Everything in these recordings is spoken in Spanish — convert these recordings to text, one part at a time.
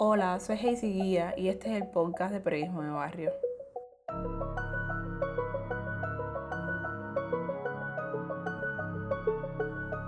Hola, soy Hazy Guía y este es el podcast de Periodismo de Barrio.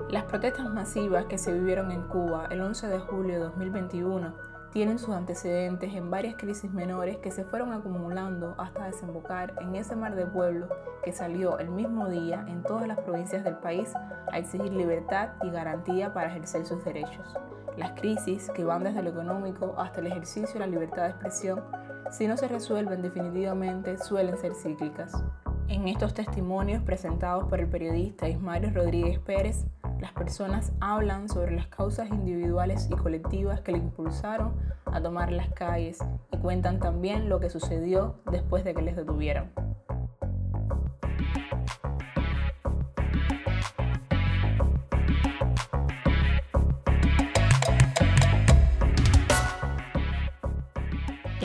Las protestas masivas que se vivieron en Cuba el 11 de julio de 2021 tienen sus antecedentes en varias crisis menores que se fueron acumulando hasta desembocar en ese mar de pueblos que salió el mismo día en todas las provincias del país a exigir libertad y garantía para ejercer sus derechos. Las crisis, que van desde lo económico hasta el ejercicio de la libertad de expresión, si no se resuelven definitivamente, suelen ser cíclicas. En estos testimonios presentados por el periodista Ismario Rodríguez Pérez, las personas hablan sobre las causas individuales y colectivas que le impulsaron a tomar las calles y cuentan también lo que sucedió después de que les detuvieron.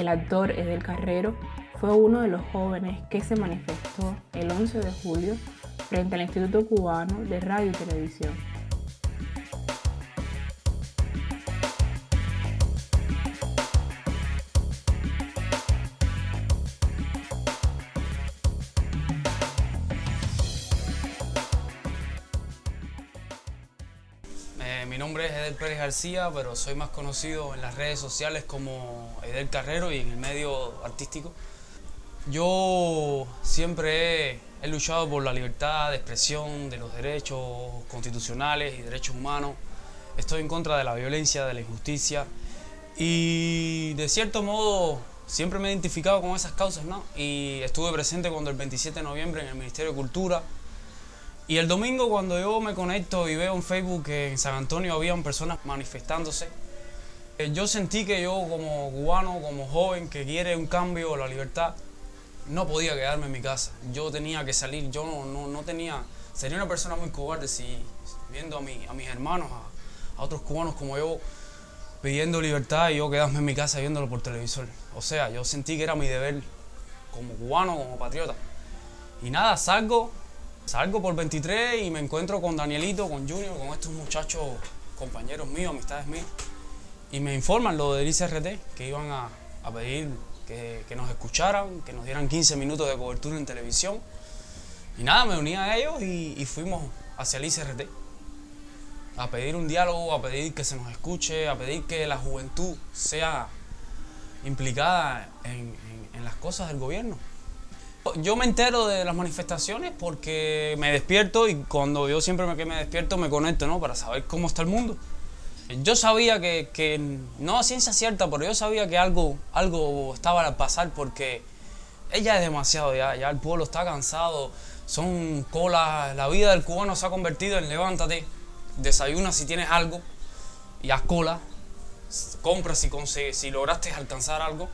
El actor Edel Carrero fue uno de los jóvenes que se manifestó el 11 de julio frente al Instituto Cubano de Radio y Televisión. García, pero soy más conocido en las redes sociales como Edel Carrero y en el medio artístico. Yo siempre he he luchado por la libertad de expresión, de los derechos constitucionales y derechos humanos. Estoy en contra de la violencia, de la injusticia. Y de cierto modo siempre me he identificado con esas causas, ¿no? Y estuve presente cuando el 27 de noviembre en el Ministerio de Cultura. Y el domingo cuando yo me conecto y veo en Facebook que en San Antonio habían personas manifestándose, eh, yo sentí que yo como cubano, como joven que quiere un cambio, la libertad, no podía quedarme en mi casa. Yo tenía que salir, yo no, no, tenía, sería una persona muy cobarde si viendo a, mi, a mis hermanos, a, otros cubanos como yo, pidiendo libertad y yo quedarme en mi casa viéndolo por televisor. O sea, yo sentí que era mi deber como cubano, como patriota. Y nada, salgo, salgo por 23 y me encuentro con Danielito, con Junior, con estos muchachos, compañeros míos, amistades mías. Y me informan lo del ICRT, que iban a, pedir que, nos escucharan, que nos dieran 15 minutos de cobertura en televisión. Y nada, me uní a ellos y, fuimos hacia el ICRT a pedir un diálogo, a pedir que se nos escuche, a pedir que la juventud sea implicada en, las cosas del gobierno. Yo me entero de las manifestaciones porque me despierto y cuando yo siempre me, que me despierto me conecto, ¿no? Para saber cómo está el mundo. Yo sabía que, no a ciencia cierta, pero yo sabía que algo, algo estaba a pasar porque ella es demasiado ya, ya el pueblo está cansado, son colas, la vida del cubano se ha convertido en levántate, desayuna si tienes algo y haz cola, compra si, si lograste alcanzar algo,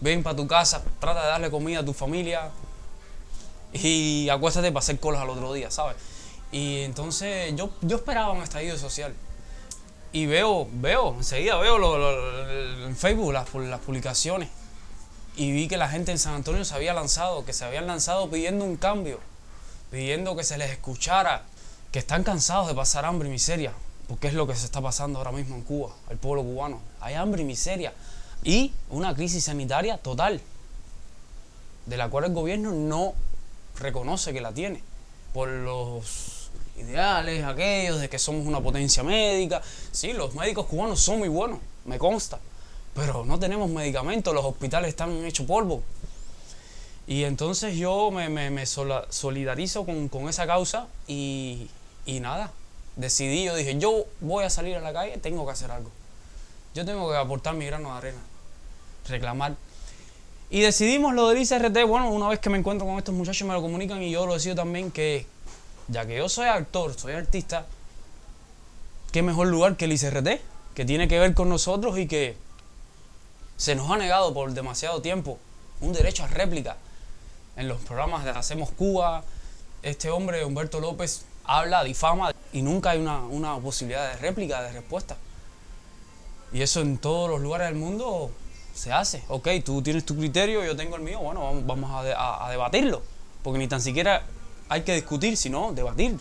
ven para tu casa, trata de darle comida a tu familia y acuéstate para hacer colas al otro día, ¿sabes? Y entonces yo, yo esperaba un estallido social y veo, veo, enseguida veo en Facebook las, las publicaciones y vi que la gente en San Antonio se había lanzado, que se habían lanzado pidiendo un cambio, pidiendo que se les escuchara, que están cansados de pasar hambre y miseria, porque es lo que se está pasando ahora mismo en Cuba, el pueblo cubano. Hay hambre y miseria y una crisis sanitaria total, de la cual el gobierno no reconoce que la tiene por los ideales, aquellos de que somos una potencia médica. Sí, los médicos cubanos son muy buenos, me consta, pero no tenemos medicamentos, los hospitales están hechos polvo. Y entonces yo me, solidarizo con, esa causa y, y nada, decidí, yo dije, yo voy a salir a la calle, tengo que hacer algo. Yo tengo que aportar mi grano de arena, reclamar. Y decidimos lo del ICRT, bueno, una vez que me encuentro con estos muchachos me lo comunican y yo lo decido también que, ya que yo soy actor, soy artista, qué mejor lugar que el ICRT, que tiene que ver con nosotros y que se nos ha negado por demasiado tiempo un derecho a réplica. En los programas de Hacemos Cuba, este hombre, Humberto López, habla, difama y nunca hay una, posibilidad de réplica, de respuesta. Y eso en todos los lugares del mundo se hace. Ok, tú tienes tu criterio, yo tengo el mío, bueno, vamos, a debatirlo. Porque ni tan siquiera hay que discutir, sino debatir.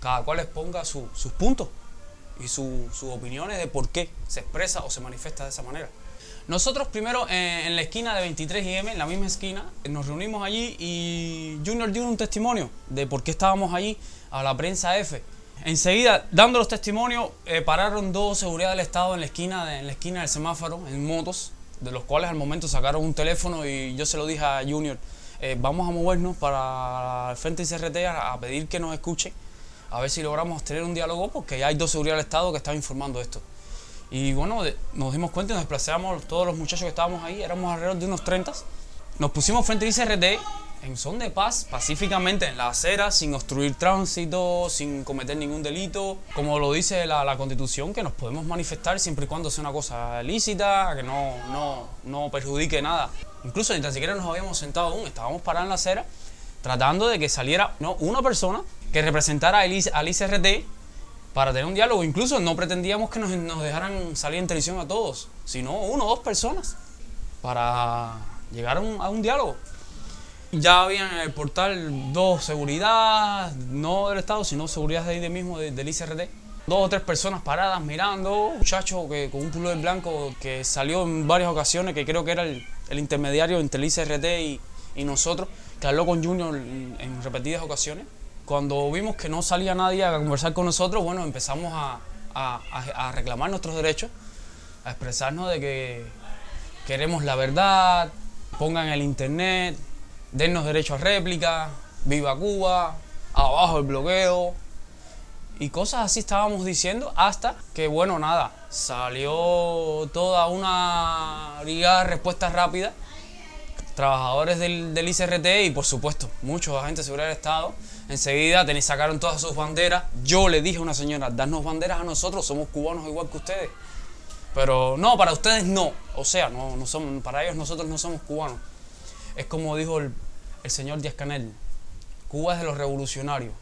Cada cual exponga sus puntos. y sus opiniones de por qué se expresa o se manifiesta de esa manera. Nosotros primero eh, en la esquina de 23 y M, en la misma esquina, nos reunimos allí y Junior dio un testimonio de por qué estábamos allí a la prensa F. Enseguida, dando los testimonios, eh, pararon dos seguridad del Estado en la, esquina en la esquina del semáforo, en motos, de los cuales al momento sacaron un teléfono y yo se lo dije a Junior, eh, vamos a movernos para el frente ICRT a, a pedir que nos escuche, a ver si logramos tener un diálogo, porque ya hay dos seguridad del Estado que están informando esto. Y bueno, nos dimos cuenta y nos desplazamos, todos los muchachos que estábamos ahí, éramos alrededor de unos 30. Nos pusimos frente al ICRT en son de paz, pacíficamente en la acera, sin obstruir tránsito, sin cometer ningún delito. Como lo dice la, Constitución, que nos podemos manifestar siempre y cuando sea una cosa lícita, que no, no, no perjudique nada. Incluso ni tan siquiera nos habíamos sentado aún, estábamos parados en la acera tratando de que saliera no, una persona que representara al ICRT para tener un diálogo. Incluso no pretendíamos que nos, dejaran salir en televisión a todos, sino uno o dos personas para llegar a un, diálogo. Ya habían en el portal dos seguridad, no del Estado, sino seguridad de ahí de mismo, del ICRT. Dos o tres personas paradas mirando, un muchacho que, con un pullover blanco que salió en varias ocasiones, que creo que era el, intermediario entre el ICRT y, y nosotros, que habló con Junior en repetidas ocasiones cuando vimos que no salía nadie a conversar con nosotros, bueno, empezamos a, reclamar nuestros derechos, a expresarnos de que queremos la verdad, pongan el internet, dennos derecho a réplica, viva Cuba, abajo el bloqueo. Y cosas así estábamos diciendo hasta que, bueno, nada, salió toda una brigada de respuesta rápida, trabajadores del, del ICRT y por supuesto muchos agentes de seguridad del Estado Enseguida sacaron todas sus banderas. Yo le dije a una señora, danos banderas a nosotros, somos cubanos igual que ustedes. Pero no, para ustedes no. O sea, no, no somos, para ellos nosotros no somos cubanos. Es como dijo el, señor Díaz Canel, Cuba es de los revolucionarios.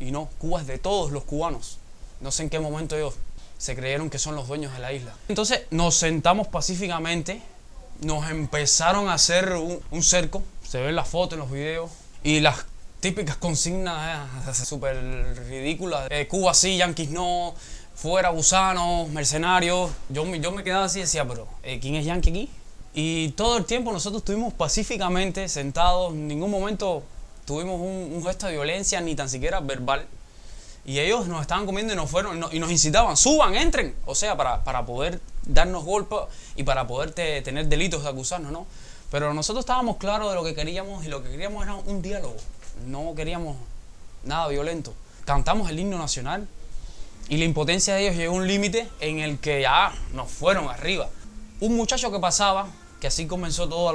Y no, Cuba es de todos los cubanos. No sé en qué momento ellos se creyeron que son los dueños de la isla. Entonces nos sentamos pacíficamente, nos empezaron a hacer un, un cerco, se ven las fotos en los videos, y las típicas consignas eh, súper ridículas. Eh, Cuba sí, Yankees no, fuera gusanos, mercenarios. Yo, yo me quedaba así y decía, pero eh, ¿quién es Yankee aquí? Y todo el tiempo nosotros estuvimos pacíficamente sentados, en ningún momento tuvimos un, gesto de violencia, ni tan siquiera verbal. Y ellos nos estaban comiendo y nos fueron y nos incitaban, suban, entren. O sea, para, para poder darnos golpes y para poder tener delitos de acusarnos, ¿no? Pero nosotros estábamos claros de lo que queríamos y lo que queríamos era un diálogo no queríamos nada violento. Cantamos el himno nacional y la impotencia de ellos llegó a un límite en el que ya nos fueron arriba. Un muchacho que pasaba, que así comenzó toda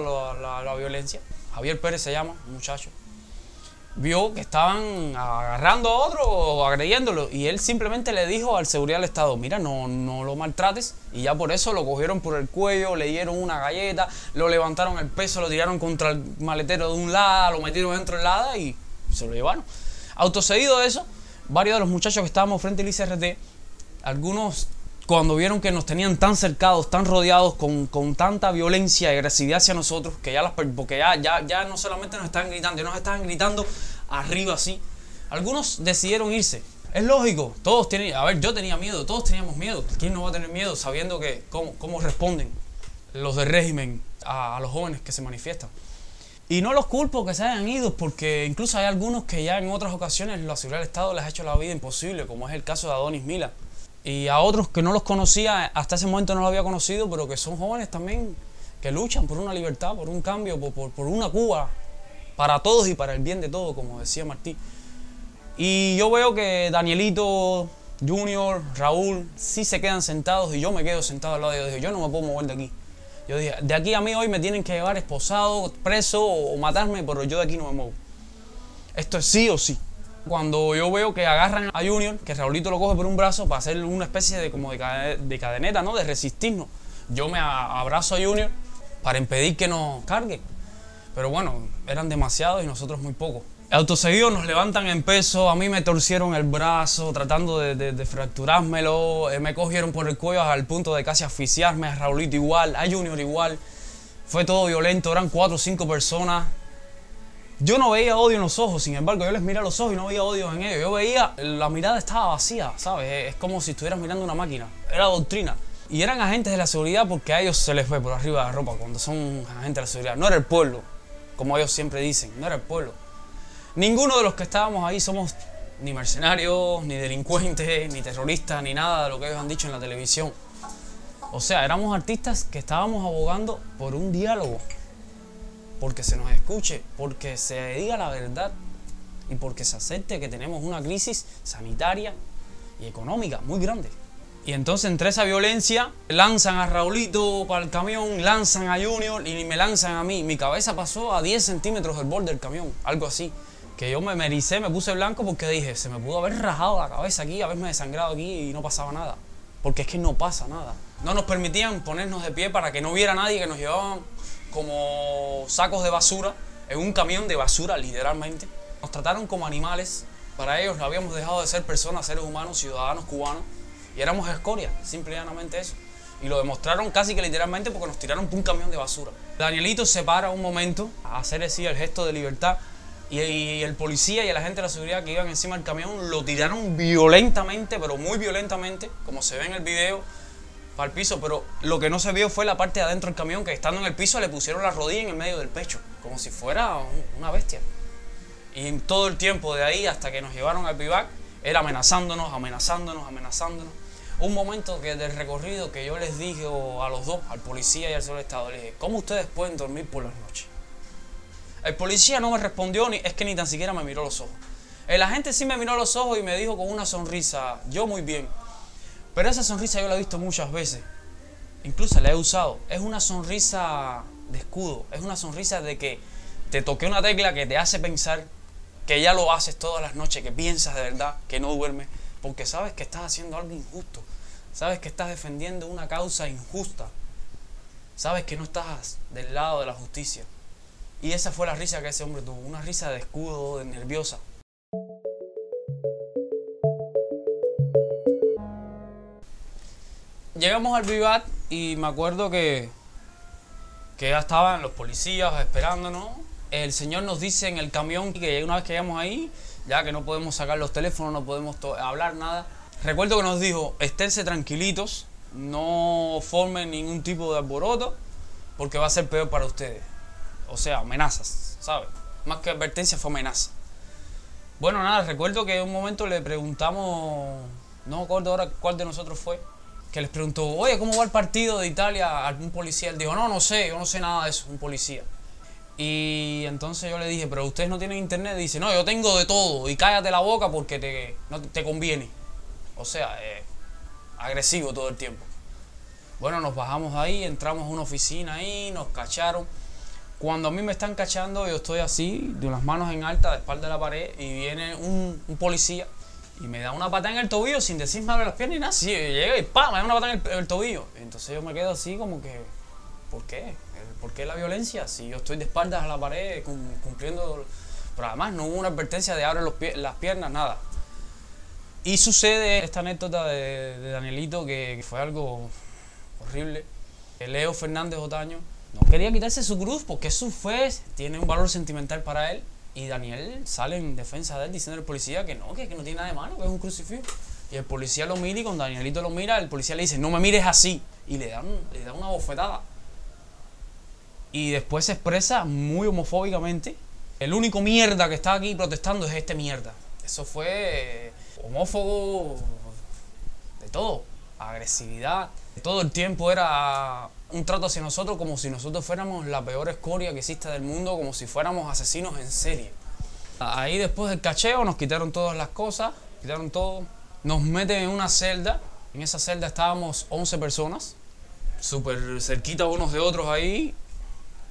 la, violencia, Javier Pérez se llama, un muchacho, vio que estaban agarrando a otro o agrediéndolo y él simplemente le dijo al seguridad del Estado, mira, no, no lo maltrates y ya por eso lo cogieron por el cuello, le dieron una galleta, lo levantaron el peso, lo tiraron contra el maletero de un lado, lo metieron dentro del lado y se lo llevaron. Autocedido de eso, varios de los muchachos que estábamos frente al ICRT, algunos cuando vieron que nos tenían tan cercados, tan rodeados, con, tanta violencia y agresividad hacia nosotros, que ya las, porque ya, ya, ya no solamente nos estaban gritando, nos estaban gritando arriba así. Algunos decidieron irse. Es lógico, todos tienen, a ver, yo tenía miedo, todos teníamos miedo. ¿Quién no va a tener miedo sabiendo que cómo, cómo responden los del régimen a, a los jóvenes que se manifiestan? Y no los culpo que se hayan ido, porque incluso hay algunos que ya en otras ocasiones la seguridad del Estado les ha hecho la vida imposible, como es el caso de Adonis Mila y a otros que no los conocía, hasta ese momento no los había conocido, pero que son jóvenes también, que luchan por una libertad, por un cambio, por, por, una Cuba, para todos y para el bien de todos, como decía Martí. Y yo veo que Danielito, Junior, Raúl, sí se quedan sentados y yo me quedo sentado al lado de ellos. Yo no me puedo mover de aquí. Yo dije, de aquí a mí hoy me tienen que llevar esposado, preso o matarme, pero yo de aquí no me muevo. Esto es sí o sí. Cuando yo veo que agarran a Junior, que Raulito lo coge por un brazo para hacer una especie de, como de, cadeneta, ¿no? De resistirnos. Yo me abrazo a Junior para impedir que nos cargue. Pero bueno, eran demasiados y nosotros muy pocos. Autoseguidos nos levantan en peso, a mí me torcieron el brazo tratando de, de, fracturármelo, eh, me cogieron por el cuello al punto de casi asfixiarme, a Raulito igual, a Junior igual. Fue todo violento, eran cuatro o cinco personas Yo no veía odio en los ojos, sin embargo, yo les miré a los ojos y no veía odio en ellos. Yo veía, la mirada estaba vacía, ¿sabes? Es como si estuvieras mirando una máquina. Era doctrina. Y eran agentes de la seguridad porque a ellos se les ve por arriba de la ropa cuando son agentes de la seguridad. No era el pueblo, como ellos siempre dicen, no era el pueblo. Ninguno de los que estábamos ahí somos ni mercenarios, ni delincuentes, ni terroristas, ni nada de lo que ellos han dicho en la televisión. O sea, éramos artistas que estábamos abogando por un diálogo, porque se nos escuche, porque se diga la verdad y porque se acepte que tenemos una crisis sanitaria y económica muy grande. Y entonces entre esa violencia lanzan a Raulito para el camión, lanzan a Junior y me lanzan a mí. Mi cabeza pasó a 10 centímetros del borde del camión, algo así. Que yo me mericé, me puse blanco porque dije, se me pudo haber rajado la cabeza aquí, haberme desangrado aquí y no pasaba nada. Porque es que no pasa nada. No nos permitían ponernos de pie para que no hubiera nadie que nos llevaban como sacos de basura en un camión de basura, literalmente. Nos trataron como animales. Para ellos no habíamos dejado de ser personas, seres humanos, ciudadanos cubanos y éramos escoria, simplemente eso. Y lo demostraron casi que literalmente porque nos tiraron por un camión de basura. Danielito se para un momento a hacer así el gesto de libertad y, el policía y el agente de la seguridad que iban encima del camión lo tiraron violentamente, pero muy violentamente, como se ve en el video, para piso. Pero lo que no se vio fue la parte de adentro del camión, que estando en el piso le pusieron la rodilla en el medio del pecho, como si fuera una bestia. Y todo el tiempo de ahí hasta que nos llevaron al vivac, él amenazándonos, amenazándonos, amenazándonos un momento que del recorrido que yo les dije a los dos, al policía y al señor Estado, les dije, ¿cómo ustedes pueden dormir por las noches? El policía no me respondió, ni, es que ni tan siquiera me miró los ojos. El agente sí me miró los ojos y me dijo con una sonrisa, yo muy bien. Pero esa sonrisa yo la he visto muchas veces. Incluso la he usado. Es una sonrisa de escudo. Es una sonrisa de que te toqué una tecla que te hace pensar que ya lo haces todas las noches, que piensas de verdad, que no duermes porque sabes que estás haciendo algo injusto, sabes que estás defendiendo una causa injusta, sabes que no estás del lado de la justicia. Y esa fue la risa que ese hombre tuvo, una risa de escudo, de nerviosa. Llegamos al Vivat y me acuerdo que, que ya estaban los policías esperándonos. El señor nos dice en el camión que una vez que llegamos ahí, ya que no podemos sacar los teléfonos, no podemos hablar nada. Recuerdo que nos dijo, esténse tranquilitos, no formen ningún tipo de alboroto, porque va a ser peor para ustedes. O sea, amenazas, ¿sabes? Más que advertencia fue amenaza. Bueno, nada, recuerdo que en un momento le preguntamos, no me acuerdo ahora cuál de nosotros fue, que les preguntó, oye, ¿cómo va el partido de Italia? Algún policía. Él dijo, no, no sé, yo no sé nada de eso, un policía. Y entonces yo le dije, pero ustedes no tienen internet. dice, no, yo tengo de todo. Y cállate la boca porque te, no te conviene. O sea, eh, agresivo todo el tiempo. Bueno, nos bajamos ahí, entramos a una oficina ahí, nos cacharon. Cuando a mí me están cachando, yo estoy así, de unas manos en alta, de espalda de la pared, y viene un, policía y me da una patada en el tobillo sin decirme abre las piernas y nada. Sí, llega y ¡pam! me da una patada en el tobillo. Entonces yo me quedo así como que, ¿por qué? ¿Por qué la violencia? Si yo estoy de espaldas a la pared cumpliendo... Pero además no hubo una advertencia de abre las piernas, nada. Y sucede esta anécdota de, Danielito que, fue algo horrible. Leo Fernández Otaño no quería quitarse su cruz porque su fe tiene un valor sentimental para él. Y Daniel sale en defensa de él diciendo al policía que no, que, no tiene nada de malo, que es un crucifijo. Y el policía lo mira y cuando Danielito lo mira, el policía le dice, no me mires así. Y le dan, le da una bofetada y después se expresa muy homofóbicamente. El único mierda que está aquí protestando es este mierda. Eso fue homófobo de todo, agresividad. Todo el tiempo era un trato hacia nosotros como si nosotros fuéramos la peor escoria que existe del mundo, como si fuéramos asesinos en serie. Ahí después del cacheo nos quitaron todas las cosas, quitaron todo. Nos meten en una celda. En esa celda estábamos 11 personas, súper cerquita unos de otros ahí,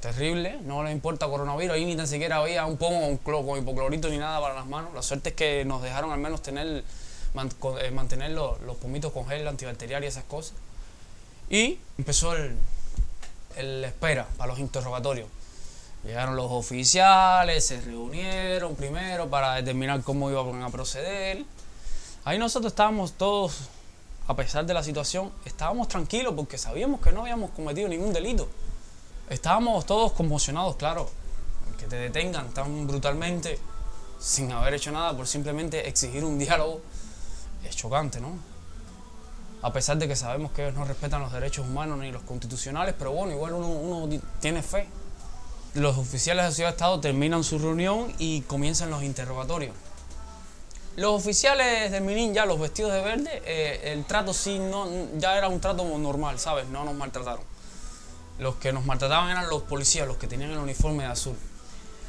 terrible, no le importa coronavirus, ahí ni tan siquiera había un pomo con, hipoclorito ni nada para las manos. La suerte es que nos dejaron al menos tener, eh, mantener los, pomitos con gel antibacterial y esas cosas. Y empezó el, el espera para los interrogatorios. Llegaron los oficiales, se reunieron primero para determinar cómo iban a proceder. Ahí nosotros estábamos todos, a pesar de la situación, estábamos tranquilos porque sabíamos que no habíamos cometido ningún delito. Estábamos todos conmocionados, claro. que te detengan tan brutalmente sin haber hecho nada por simplemente exigir un diálogo es chocante, ¿no? A pesar de que sabemos que ellos no respetan los derechos humanos ni los constitucionales, pero bueno, igual uno, tiene fe. Los oficiales de Ciudad de Estado terminan su reunión y comienzan los interrogatorios. Los oficiales del Minin, ya los vestidos de verde, eh, el trato sí, no, ya era un trato normal, ¿sabes? No nos maltrataron. Los que nos maltrataban eran los policías, los que tenían el uniforme de azul.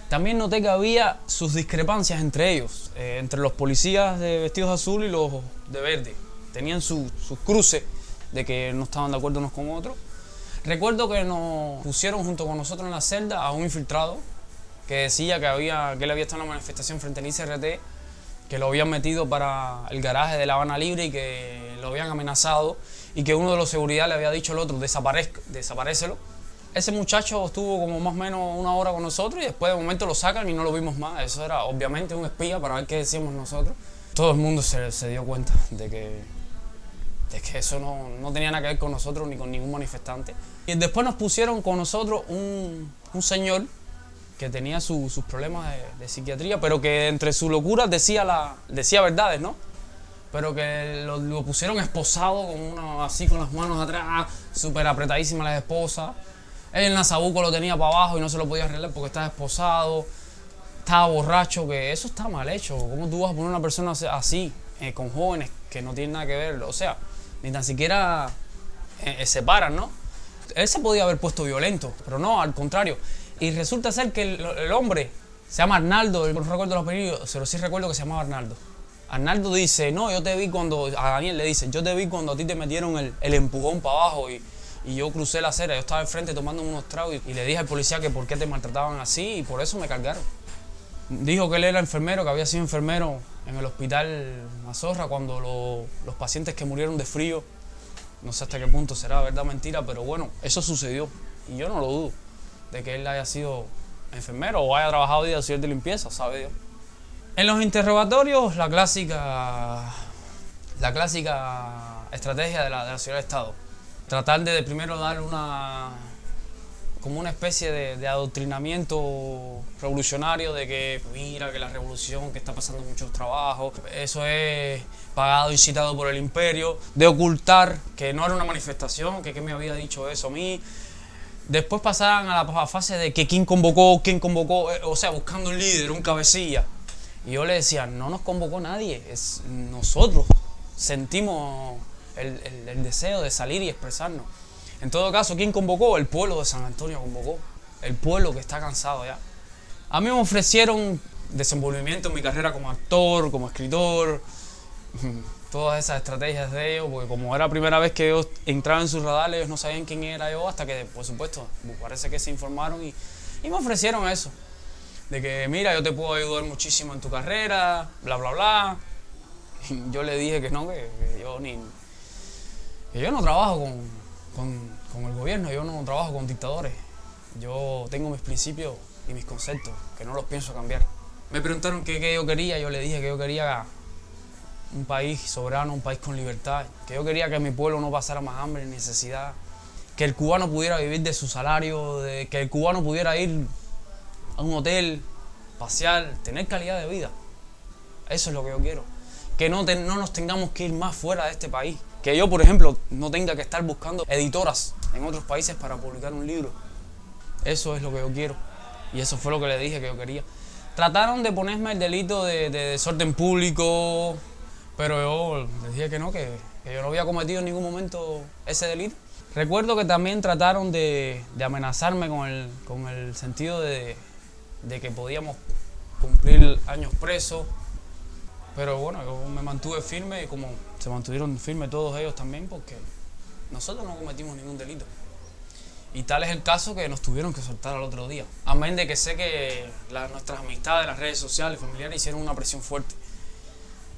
También noté que había sus discrepancias entre ellos, eh, entre los policías de vestidos de azul y los de verde. Tenían sus cruces de que no estaban de acuerdo unos con otros. Recuerdo que nos pusieron junto con nosotros en la celda a un infiltrado que decía que, había, que él había estado en una manifestación frente al ICRT, que lo habían metido para el garaje de La Habana Libre y que lo habían amenazado y que uno de los seguridad le había dicho al otro, desaparecelo ese muchacho estuvo como más o menos una hora con nosotros y después de momento lo sacan y no lo vimos más. Eso era obviamente un espía para ver qué decíamos nosotros. Todo el mundo se, se dio cuenta de que, de que eso no, no, tenía nada que ver con nosotros ni con ningún manifestante. Y después nos pusieron con nosotros un, un señor que tenía sus problemas de, psiquiatría, pero que entre su locura decía, la, decía verdades, ¿no? Pero que lo, pusieron esposado, con uno, así con las manos atrás, súper apretadísima la esposa. En Nazabuco lo tenía para abajo y no se lo podía arreglar porque estaba esposado, estaba borracho, que eso está mal hecho. ¿Cómo tú vas a poner una persona así, eh, con jóvenes que no tienen nada que ver? O sea, ni tan siquiera eh, eh, se paran, ¿no? Él se podía haber puesto violento, pero no, al contrario. Y resulta ser que el, hombre se llama Arnaldo, no recuerdo los apellidos, pero sí recuerdo que se llamaba Arnaldo. Arnaldo dice, no, yo te vi cuando, a Daniel le dice, yo te vi cuando a ti te metieron el, empujón para abajo y, y yo crucé la acera, yo estaba enfrente tomando unos tragos y, le dije al policía que por qué te maltrataban así y por eso me cargaron. Dijo que él era enfermero, que había sido enfermero en el hospital Mazorra cuando los pacientes que murieron de frío, no sé hasta qué punto será verdad mentira, pero bueno, eso sucedió. Y yo no lo dudo de que él haya sido enfermero o haya trabajado de de limpieza, sabe Dios. En los interrogatorios, la clásica, la clásica estrategia de la, de la ciudad de Estado. Tratar de, primero dar una como una especie de, adoctrinamiento revolucionario de que mira que la revolución que está pasando muchos trabajos. Eso es pagado y citado por el imperio de ocultar que no era una manifestación que, que me había dicho eso a mí. Después pasaban a la fase de que quién convocó quién convocó eh, o sea buscando un líder un cabecilla. Y yo le decía no nos convocó nadie es nosotros sentimos el, deseo de salir y expresarnos. En todo caso, ¿quién convocó? El pueblo de San Antonio convocó. El pueblo que está cansado ya. A mí me ofrecieron desenvolvimiento en mi carrera como actor, como escritor, todas esas estrategias de ellos, porque como era la primera vez que yo entraba en sus radares, ellos no sabían quién era yo, hasta que, por supuesto, parece que se informaron y, me ofrecieron eso. De que, mira, yo te puedo ayudar muchísimo en tu carrera, bla, bla, bla. Yo le dije que no, que yo ni, yo no trabajo con, el gobierno, yo no trabajo con dictadores. Yo tengo mis principios y mis conceptos, que no los pienso cambiar. Me preguntaron qué, yo quería, yo le dije que yo quería un país soberano, un país con libertad, que yo quería que mi pueblo no pasara más hambre ni necesidad, que el cubano pudiera vivir de su salario, que el cubano pudiera ir a un hotel, pasear, tener calidad de vida. Eso es lo que yo quiero. Que no nos tengamos que ir más fuera de este país. Que yo, por ejemplo, no tenga que estar buscando editoras en otros países para publicar un libro. Eso es lo que yo quiero. Y eso fue lo que le dije que yo quería. Trataron de ponerme el delito de, desorden público, pero yo les dije que no, que, yo no había cometido en ningún momento ese delito. Recuerdo que también trataron de, amenazarme con el, con el sentido de, de que podíamos cumplir años presos pero bueno, yo me mantuve firme y como se mantuvieron firmes todos ellos también porque nosotros no cometimos ningún delito. Y tal es el caso que nos tuvieron que soltar al otro día. Amén de que sé que nuestras amistades, las redes sociales, familiares hicieron una presión fuerte.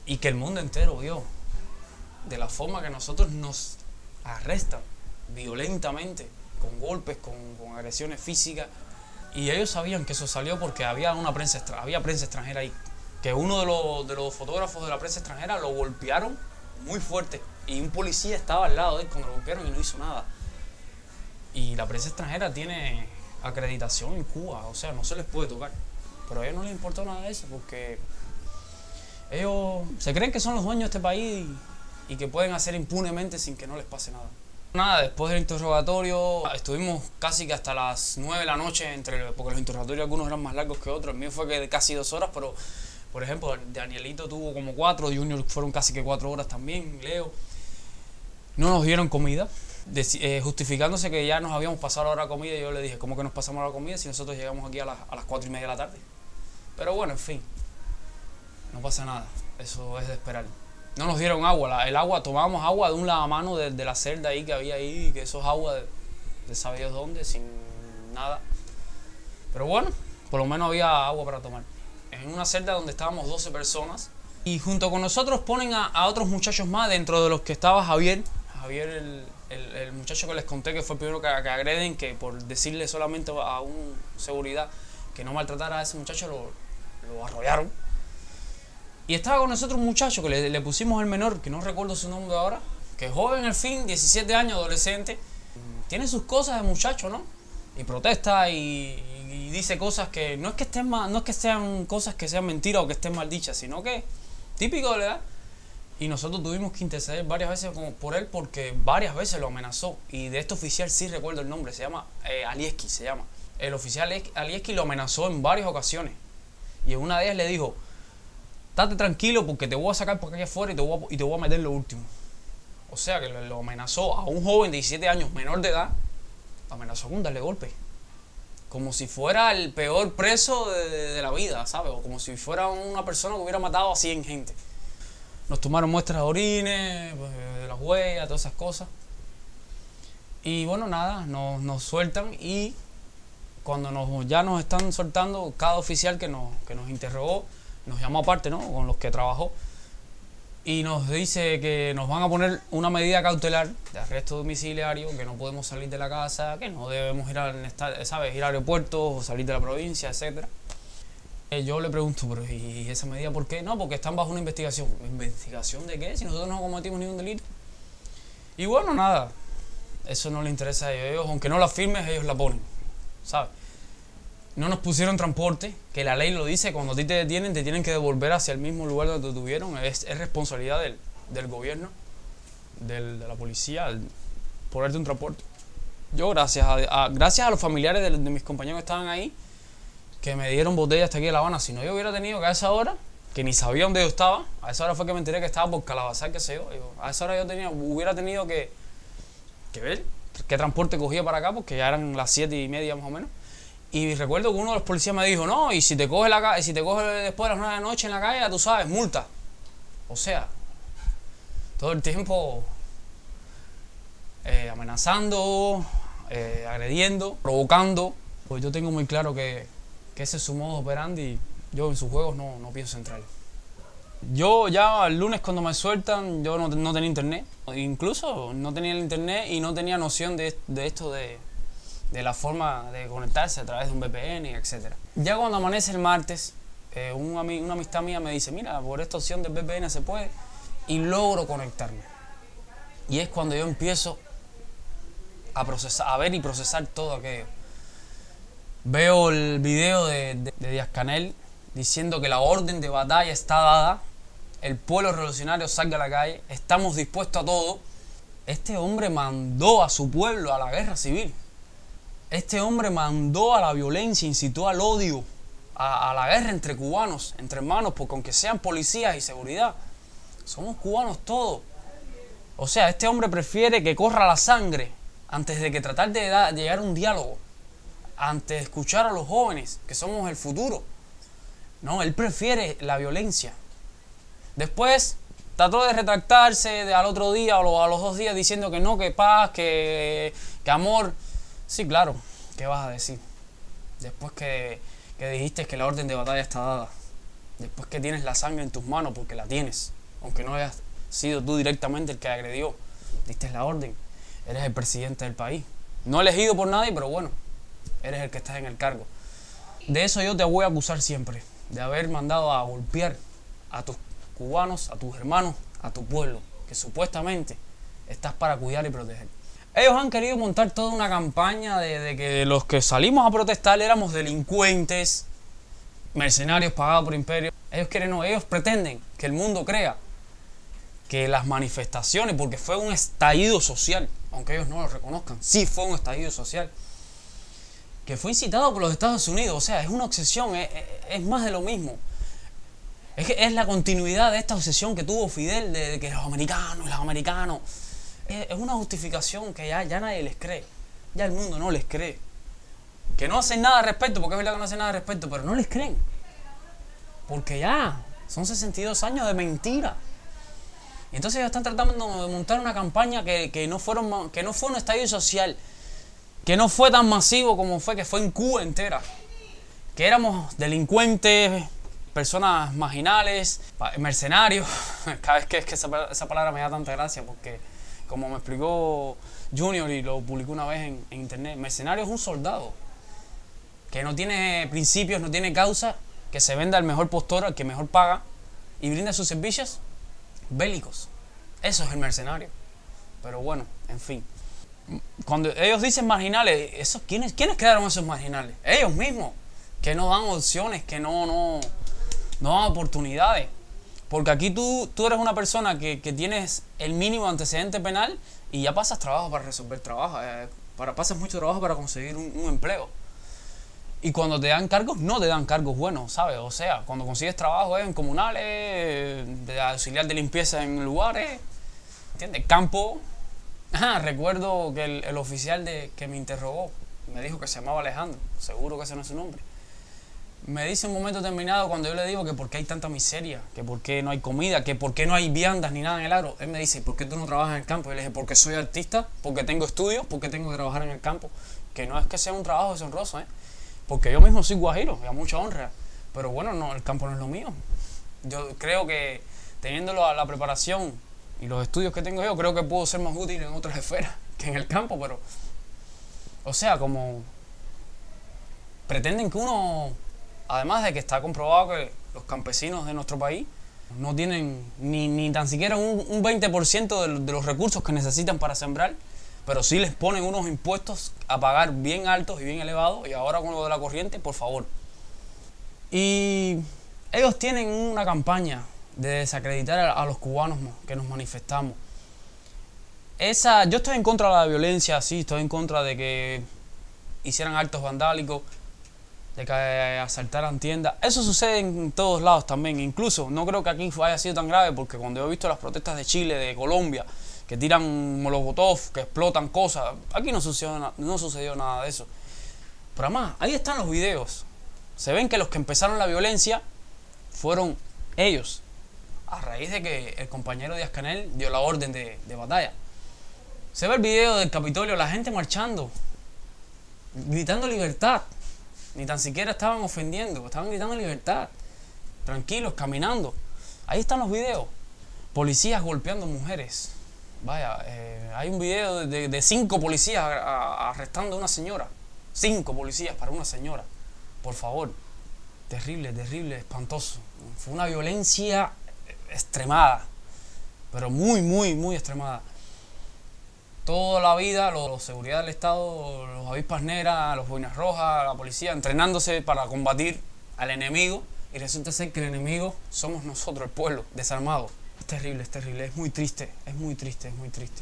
Y que el mundo entero vio de la forma que nosotros nos arrestan violentamente, con golpes, con, con agresiones físicas. Y ellos sabían que eso salió porque había una prensa, había prensa extranjera ahí que uno de los, de los fotógrafos de la prensa extranjera lo golpearon muy fuerte y un policía estaba al lado de él cuando lo golpearon y no hizo nada. Y la prensa extranjera tiene, acreditación en Cuba, o sea, no se les puede tocar. Pero a ellos no les importó nada de eso porque ellos se creen que son los dueños de este país y, que pueden hacer impunemente sin que no les pase nada. Nada, después del interrogatorio estuvimos casi que hasta las 9 de la noche, entre, porque los interrogatorios algunos eran más largos que otros, el mío fue que de casi dos horas, pero por ejemplo, Danielito tuvo como cuatro, Junior fueron casi que cuatro horas también, Leo. No nos dieron comida, eh, justificándose que ya nos habíamos pasado la hora de comida. Yo le dije, ¿cómo que nos pasamos la comida si nosotros llegamos aquí a, a las cuatro y media de la tarde? Pero bueno, en fin, no pasa nada, eso es de esperar. No nos dieron agua, el agua, tomábamos agua de un lavamano de, de la celda ahí que había ahí, que eso es agua de, de dónde, sin nada. Pero bueno, por lo menos había agua para tomar en una celda donde estábamos 12 personas. Y junto con nosotros ponen a, otros muchachos más, dentro de los que estaba Javier. Javier, el, el, muchacho que les conté que fue el primero que, agreden, que por decirle solamente a un seguridad que no maltratara a ese muchacho, lo, lo arrollaron. Y estaba con nosotros un muchacho que le, le, pusimos el menor, que no recuerdo su nombre ahora, que es joven al fin, 17 años, adolescente. Tiene sus cosas de muchacho, ¿no? Y protesta y, y dice cosas que no es que estén mal, no es que sean cosas que sean mentiras o que estén mal dichas, sino que típico de. Y nosotros tuvimos que interceder varias veces como por él porque varias veces lo amenazó. Y de este oficial sí recuerdo el nombre, se llama eh, Alieski, se llama. El oficial Alieski lo amenazó en varias ocasiones. Y en una de ellas le dijo, date tranquilo porque te voy a sacar por aquí afuera y te voy a, y te voy a meter lo último. O sea que lo, amenazó a un joven de 17 años menor de edad, lo amenazó con darle golpe como si fuera el peor preso de, la vida, ¿sabes? O como si fuera una persona que hubiera matado a 100 gente. Nos tomaron muestras de orines, pues, de las huellas, todas esas cosas. Y bueno, nada, nos, nos sueltan y cuando nos, ya nos están soltando, cada oficial que nos, que nos interrogó, nos llamó aparte, ¿no? Con los que trabajó, y nos dice que nos van a poner una medida cautelar de arresto domiciliario, que no podemos salir de la casa, que no debemos ir, al, ¿sabes? ir a aeropuertos o salir de la provincia, etc. Eh, yo le pregunto, pero ¿y esa medida por qué? No, porque están bajo una investigación. ¿Investigación de qué? Si nosotros no cometimos ningún delito. Y bueno, nada, eso no le interesa a ellos. Aunque no la firmes, ellos la ponen, ¿sabes? No nos pusieron transporte, que la ley lo dice, cuando a ti te detienen te tienen que devolver hacia el mismo lugar donde te tuvieron, es, responsabilidad del, del gobierno, del, de la policía, ponerte un transporte. Yo gracias a, gracias a los familiares de, mis compañeros que estaban ahí, que me dieron botella hasta aquí de La Habana, si no yo hubiera tenido que a esa hora, que ni sabía dónde yo estaba, a esa hora fue que me enteré que estaba por Calabazar, que sé yo, a esa hora yo tenía, hubiera tenido que, que ver qué transporte cogía para acá, porque ya eran las siete y media más o menos y recuerdo que uno de los policías me dijo, no, y si te coge, la, si te coge después de las 9 de la noche en la calle, tú sabes, multa. O sea, todo el tiempo eh, amenazando, eh, agrediendo, provocando. Pues yo tengo muy claro que, que, ese es su modo operandi yo en sus juegos no, no pienso entrar. Yo ya el lunes cuando me sueltan, yo no, no, tenía internet. Incluso no tenía el internet y no tenía noción de, de esto de, de la forma de conectarse a través de un VPN, etc. Ya cuando amanece el martes, eh, una amistad mía me dice, mira, por esta opción del VPN se puede, y logro conectarme. Y es cuando yo empiezo a, procesar, a ver y procesar todo aquello. Veo el video de, de, de Díaz Canel diciendo que la orden de batalla está dada, el pueblo revolucionario salga a la calle, estamos dispuestos a todo. Este hombre mandó a su pueblo a la guerra civil. Este hombre mandó a la violencia, incitó al odio, a, la guerra entre cubanos, entre hermanos, porque aunque sean policías y seguridad, somos cubanos todos. O sea, este hombre prefiere que corra la sangre antes de que tratar de, llegar a un diálogo, antes de escuchar a los jóvenes, que somos el futuro. No, él prefiere la violencia. Después trató de retractarse al otro día o a los dos días diciendo que no, que paz, que, que amor. Sí, claro. ¿Qué vas a decir? Después que, dijiste que la orden de batalla está dada. Después que tienes la sangre en tus manos, porque la tienes. Aunque no hayas sido tú directamente el que agredió. Diste la orden. Eres el presidente del país. No elegido por nadie, pero bueno. Eres el que está en el cargo. De eso yo te voy a acusar siempre. De haber mandado a golpear a tus cubanos, a tus hermanos, a tu pueblo. Que supuestamente estás para cuidar y proteger. Ellos han querido montar toda una campaña de, que los que salimos a protestar éramos delincuentes, mercenarios pagados por imperio. Ellos quieren, ellos pretenden que el mundo crea que las manifestaciones, porque fue un estallido social, aunque ellos no lo reconozcan, sí fue un estallido social, que fue incitado por los Estados Unidos, o sea, es una obsesión, es, más de lo mismo. Es, que es la continuidad de esta obsesión que tuvo Fidel de, de que los americanos, los americanos, es, una justificación que ya, ya nadie les cree, ya el mundo no les cree. Que no hacen nada al respecto, porque es verdad que no hacen nada al respecto, pero no les creen. Porque ya son 62 años de mentira. Y entonces ellos están tratando de montar una campaña que, que, no fueron, que no fue un estallido social, que no fue tan masivo como fue, que fue en Cuba entera. Que éramos delincuentes, personas marginales, mercenarios. Cada vez que, es que esa, esa, palabra me da tanta gracia porque, como me explicó Junior y lo publicó una vez en, internet, mercenario es un soldado que no tiene principios, no tiene causa, que se venda al mejor postor, al que mejor paga y brinda sus servicios bélicos. Eso es el mercenario. Pero bueno, en fin. Cuando ellos dicen marginales, ¿esos, ¿quiénes, ¿quiénes quedaron esos marginales? Ellos mismos, que no dan opciones, que no, no, no dan oportunidades. Porque aquí tú, tú eres una persona que, que tienes el mínimo antecedente penal y ya pasas trabajo para resolver trabajo, eh, para, pasas mucho trabajo para conseguir un, un empleo. Y cuando te dan cargos, no te dan cargos buenos, ¿sabes? O sea, cuando consigues trabajo en comunales, de auxiliar de limpieza en lugares, ¿entiendes? Campo. Ajá, recuerdo que el, el, oficial de, que me interrogó me dijo que se llamaba Alejandro, seguro que ese no es su nombre. Me dice un momento determinado cuando yo le digo que por qué hay tanta miseria, que por qué no hay comida, que por qué no hay viandas ni nada en el agro. Él me dice, ¿por qué tú no trabajas en el campo? Y le dije, porque soy artista, porque tengo estudios, porque tengo que trabajar en el campo. Que no es que sea un trabajo deshonroso, ¿eh? porque yo mismo soy guajiro y a mucha honra, pero bueno, no, el campo no es lo mío. Yo creo que teniendo la, la, preparación y los estudios que tengo yo, creo que puedo ser más útil en otras esferas que en el campo, pero, o sea, como pretenden que uno, además de que está comprobado que los campesinos de nuestro país no tienen ni, ni tan siquiera un, un 20% de, de los recursos que necesitan para sembrar, pero sí les ponen unos impuestos a pagar bien altos y bien elevados, y ahora con lo de la corriente, por favor. Y ellos tienen una campaña de desacreditar a, los cubanos que nos manifestamos. Esa, yo estoy en contra de la violencia, sí, estoy en contra de que hicieran actos vandálicos, de que asaltaran tiendas. Eso sucede en todos lados también. Incluso no creo que aquí haya sido tan grave porque cuando he visto las protestas de Chile, de Colombia, que tiran molotov, que explotan cosas. Aquí no sucedió, no sucedió nada de eso. Pero además, ahí están los videos. Se ven que los que empezaron la violencia fueron ellos. A raíz de que el compañero Díaz Canel dio la orden de, de batalla. Se ve el video del Capitolio, la gente marchando, gritando libertad. Ni tan siquiera estaban ofendiendo, estaban gritando libertad. Tranquilos, caminando. Ahí están los videos. Policías golpeando mujeres. Vaya, eh, hay un video de, cinco policías arrestando a una señora. Cinco policías para una señora. Por favor. Terrible, terrible, espantoso. Fue una violencia extremada. Pero muy, muy, muy extremada. Toda la vida, los, seguridad del Estado, los avispas negras, los boinas rojas, la policía, entrenándose para combatir al enemigo. Y resulta ser que el enemigo somos nosotros, el pueblo, desarmado. Es terrible, es terrible, es muy triste, es muy triste, es muy triste.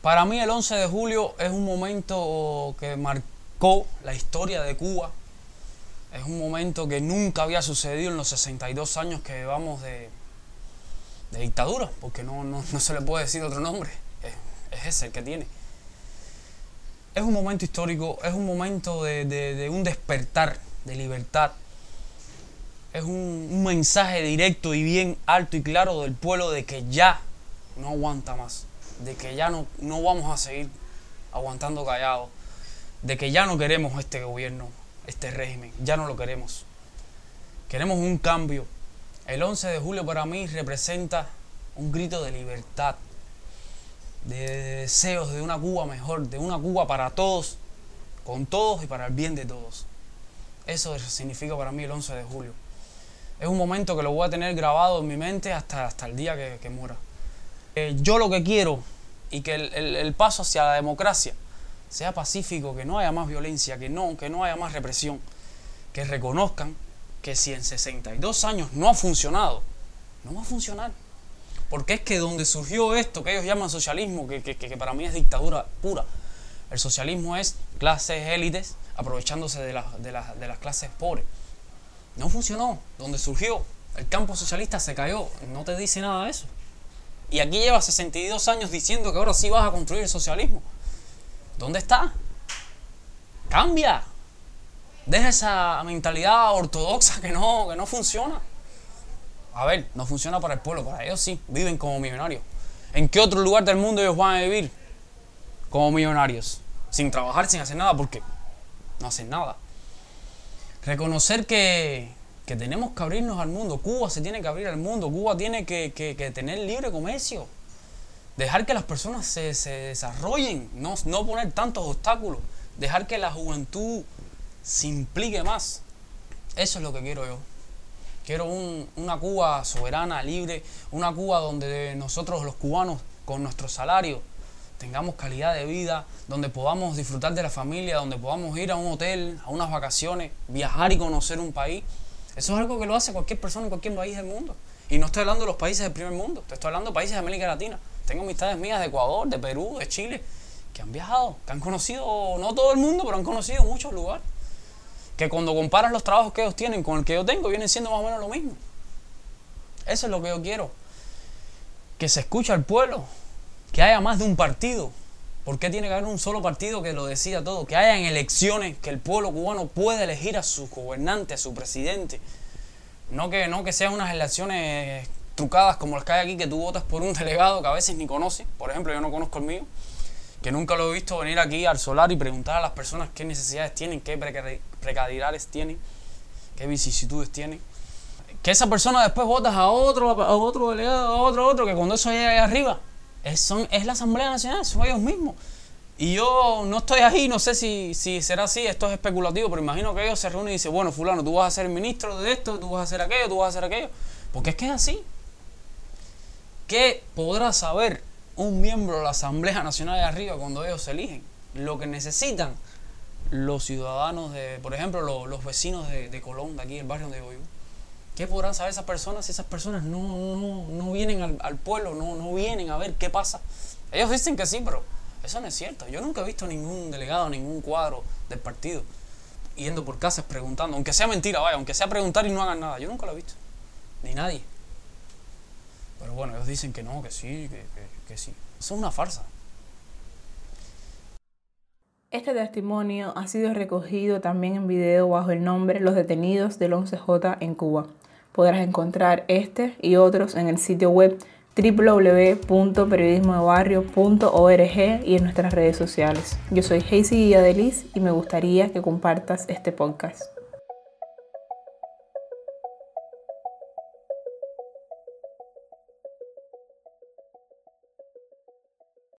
Para mí el 11 de julio es un momento que marcó la historia de Cuba. Es un momento que nunca había sucedido en los 62 años que llevamos de, de dictadura, porque no, no, no, se le puede decir otro nombre, es, es, ese el que tiene. Es un momento histórico, es un momento de, de, un despertar de libertad, es un, un, mensaje directo y bien alto y claro del pueblo de que ya no aguanta más, de que ya no, no vamos a seguir aguantando callados, de que ya no queremos este gobierno, este régimen, ya no lo queremos. Queremos un cambio. El 11 de julio para mí representa un grito de libertad, de deseos de una Cuba mejor, de una Cuba para todos, con todos y para el bien de todos. Eso significa para mí el 11 de julio es un momento que lo voy a tener grabado en mi mente hasta, hasta el día que, muera. Eh, yo lo que quiero y que el, paso hacia la democracia sea pacífico, que no haya más violencia, que no, que no haya más represión, que reconozcan que si en 62 años no ha funcionado, no va a funcionar. Porque es que donde surgió esto que ellos llaman socialismo, que, que para mí es dictadura pura, el socialismo es clases élites aprovechándose de, de, de las clases pobres. No funcionó. Donde surgió el campo socialista se cayó. No te dice nada de eso. Y aquí lleva 62 años diciendo que ahora sí vas a construir el socialismo. ¿Dónde está? Cambia. Deja esa mentalidad ortodoxa que no, que no funciona. A ver, no funciona para el pueblo, para ellos sí, viven como millonarios. ¿En qué otro lugar del mundo ellos van a vivir como millonarios? Sin trabajar, sin hacer nada, porque no hacen nada. Reconocer que, tenemos que abrirnos al mundo. Cuba se tiene que abrir al mundo. Cuba tiene que, tener libre comercio. Dejar que las personas se, desarrollen. No, no poner tantos obstáculos. Dejar que la juventud se implique más. Eso es lo que quiero yo. Quiero una Cuba soberana, libre, una Cuba donde nosotros los cubanos, con nuestro salario, tengamos calidad de vida, donde podamos disfrutar de la familia, donde podamos ir a un hotel, a unas vacaciones, viajar y conocer un país. Eso es algo que lo hace cualquier persona en cualquier país del mundo. Y no estoy hablando de los países del primer mundo, estoy hablando de países de América Latina. Tengo amistades mías de Ecuador, de Perú, de Chile, que han viajado, que han conocido, no todo el mundo, pero han conocido muchos lugares. Que cuando comparas los trabajos que ellos tienen con el que yo tengo, vienen siendo más o menos lo mismo. Eso es lo que yo quiero. Que se escuche al pueblo, que haya más de un partido. ¿Por qué tiene que haber un solo partido que lo decida todo? Que haya elecciones, que el pueblo cubano pueda elegir a su gobernante, a su presidente. No que, no que sean unas elecciones trucadas como las que hay aquí, que tú votas por un delegado que a veces ni conoces. Por ejemplo, yo no conozco el mío, que nunca lo he visto venir aquí al solar y preguntar a las personas qué necesidades tienen, qué precariedades tienen, qué vicisitudes tienen. Que esa persona después votas a otro, a otro delegado, a otro, a otro, que cuando eso llega ahí arriba, es, son, es la Asamblea Nacional, son ellos mismos. Y yo no estoy ahí, no sé si, si será así, esto es especulativo, pero imagino que ellos se reúnen y dicen, bueno, fulano, tú vas a ser ministro de esto, tú vas a hacer aquello, tú vas a hacer aquello. Porque es que es así. ¿Qué podrá saber un miembro de la Asamblea Nacional de arriba cuando ellos se eligen? Lo que necesitan los ciudadanos de, por ejemplo, los, vecinos de, Colón, de aquí, el barrio donde vivo ¿Qué podrán saber esas personas si esas personas no, vienen al, pueblo, no, no vienen a ver qué pasa? Ellos dicen que sí, pero eso no es cierto. Yo nunca he visto ningún delegado, ningún cuadro del partido yendo por casas preguntando, aunque sea mentira, vaya, aunque sea preguntar y no hagan nada. Yo nunca lo he visto, ni nadie. Pero bueno, ellos dicen que no, que sí, que sí. Eso es una farsa. Este testimonio ha sido recogido también en video bajo el nombre Los detenidos del 11J en Cuba. Podrás encontrar este y otros en el sitio web www.periodismodebarrio.org y en nuestras redes sociales. Yo soy Hazy Guía y me gustaría que compartas este podcast.